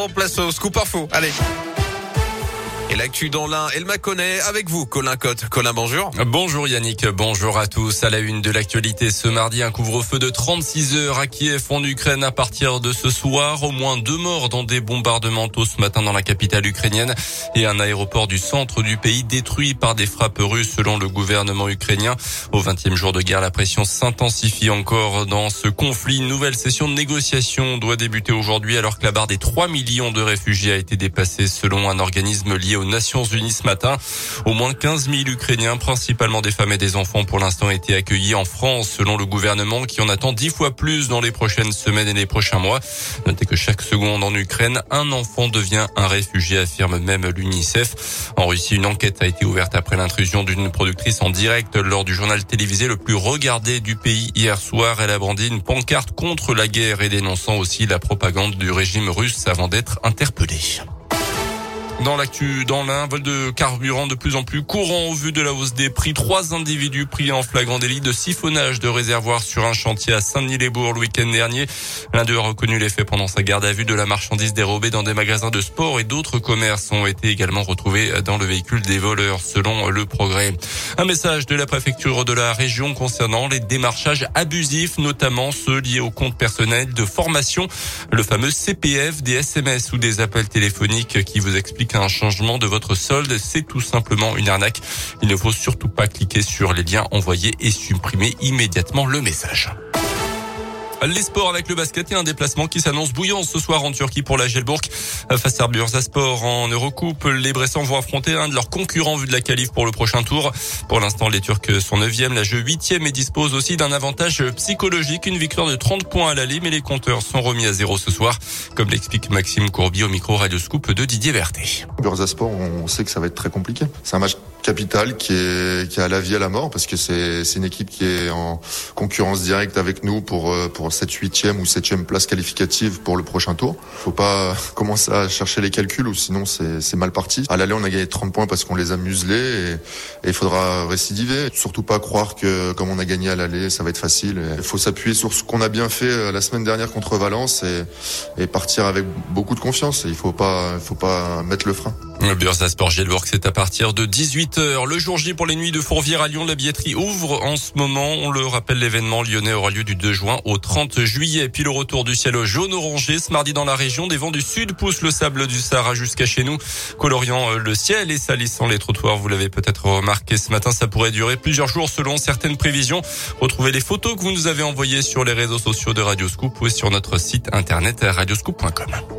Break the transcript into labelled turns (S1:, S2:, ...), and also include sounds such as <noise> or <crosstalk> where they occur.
S1: En place au scoop info. Allez. Et l'actu dans l'un, elle m'a connaît avec vous, Colin Cotte. Colin, bonjour.
S2: Bonjour Yannick, bonjour à tous. À la une de l'actualité ce mardi, un couvre-feu de 36 heures à Kiev en Ukraine à partir de ce soir. Au moins deux morts dans des bombardements tôt ce matin dans la capitale ukrainienne et un aéroport du centre du pays détruit par des frappes russes selon le gouvernement ukrainien. Au 20e jour de guerre, la pression s'intensifie encore dans ce conflit. Une nouvelle session de négociation doit débuter aujourd'hui alors que la barre des 3 millions de réfugiés a été dépassée selon un organisme lié aux Nations Unies ce matin. Au moins 15 000 Ukrainiens, principalement des femmes et des enfants, pour l'instant été accueillis en France, selon le gouvernement, qui en attend dix fois plus dans les prochaines semaines et les prochains mois. Notez que chaque seconde en Ukraine, un enfant devient un réfugié, affirme même l'UNICEF. En Russie, une enquête a été ouverte après l'intrusion d'une productrice en direct lors du journal télévisé le plus regardé du pays hier soir. Elle a brandi une pancarte contre la guerre et dénonçant aussi la propagande du régime russe avant d'être interpellée. Dans l'actu, dans l'un, vol de carburant de plus en plus courant au vu de la hausse des prix. Trois individus pris en flagrant délit de siphonnage de réservoirs sur un chantier à Saint-Denis-les-Bourgs le week-end dernier. L'un d'eux a reconnu les faits pendant sa garde à vue de la marchandise dérobée dans des magasins de sport et d'autres commerces ont été également retrouvés dans le véhicule des voleurs, selon le progrès. Un message de la préfecture de la région concernant les démarchages abusifs, notamment ceux liés au compte personnel de formation, le fameux CPF, des SMS ou des appels téléphoniques qui vous expliquent qu'un changement de votre solde, c'est tout simplement une arnaque. Il ne faut surtout pas cliquer sur les liens envoyés et supprimer immédiatement le message. Les sports avec le basket et un déplacement qui s'annonce bouillant ce soir en Turquie pour la Gelbourg. Face à Bursaspor en Eurocoupe, les Bressans vont affronter un de leurs concurrents vu de la qualif pour le prochain tour. Pour l'instant, les Turcs sont 9e, la jeu 8e et disposent aussi d'un avantage psychologique, une victoire de 30 points à l'aller, mais les compteurs sont remis à zéro ce soir, comme l'explique Maxime Courbier au micro Radio Scoop de Didier Verté.
S3: Bursaspor, on sait que ça va être très compliqué. C'est un match capital qui est qui a la vie à la mort parce que c'est c'est une équipe qui est en concurrence directe avec nous pour pour cette huitième ou septième place qualificative pour le prochain tour. Faut pas <laughs> commencer à chercher les calculs ou sinon c'est c'est mal parti. À l'aller on a gagné 30 points parce qu'on les a muselés et il faudra récidiver. Surtout pas croire que comme on a gagné à l'aller ça va être facile. Il faut s'appuyer sur ce qu'on a bien fait la semaine dernière contre Valence et, et partir avec beaucoup de confiance. Il faut pas faut pas mettre le frein.
S2: Le Bursasport Gelbourg, c'est à partir de 18h. Le jour J pour les nuits de Fourvière à Lyon, la billetterie ouvre en ce moment. On le rappelle, l'événement lyonnais aura lieu du 2 juin au 30 juillet. Puis le retour du ciel jaune orangé ce mardi dans la région. Des vents du sud poussent le sable du Sahara jusqu'à chez nous, coloriant le ciel et salissant les trottoirs. Vous l'avez peut-être remarqué ce matin, ça pourrait durer plusieurs jours selon certaines prévisions. Retrouvez les photos que vous nous avez envoyées sur les réseaux sociaux de Radioscoop ou sur notre site internet radioscoop.com.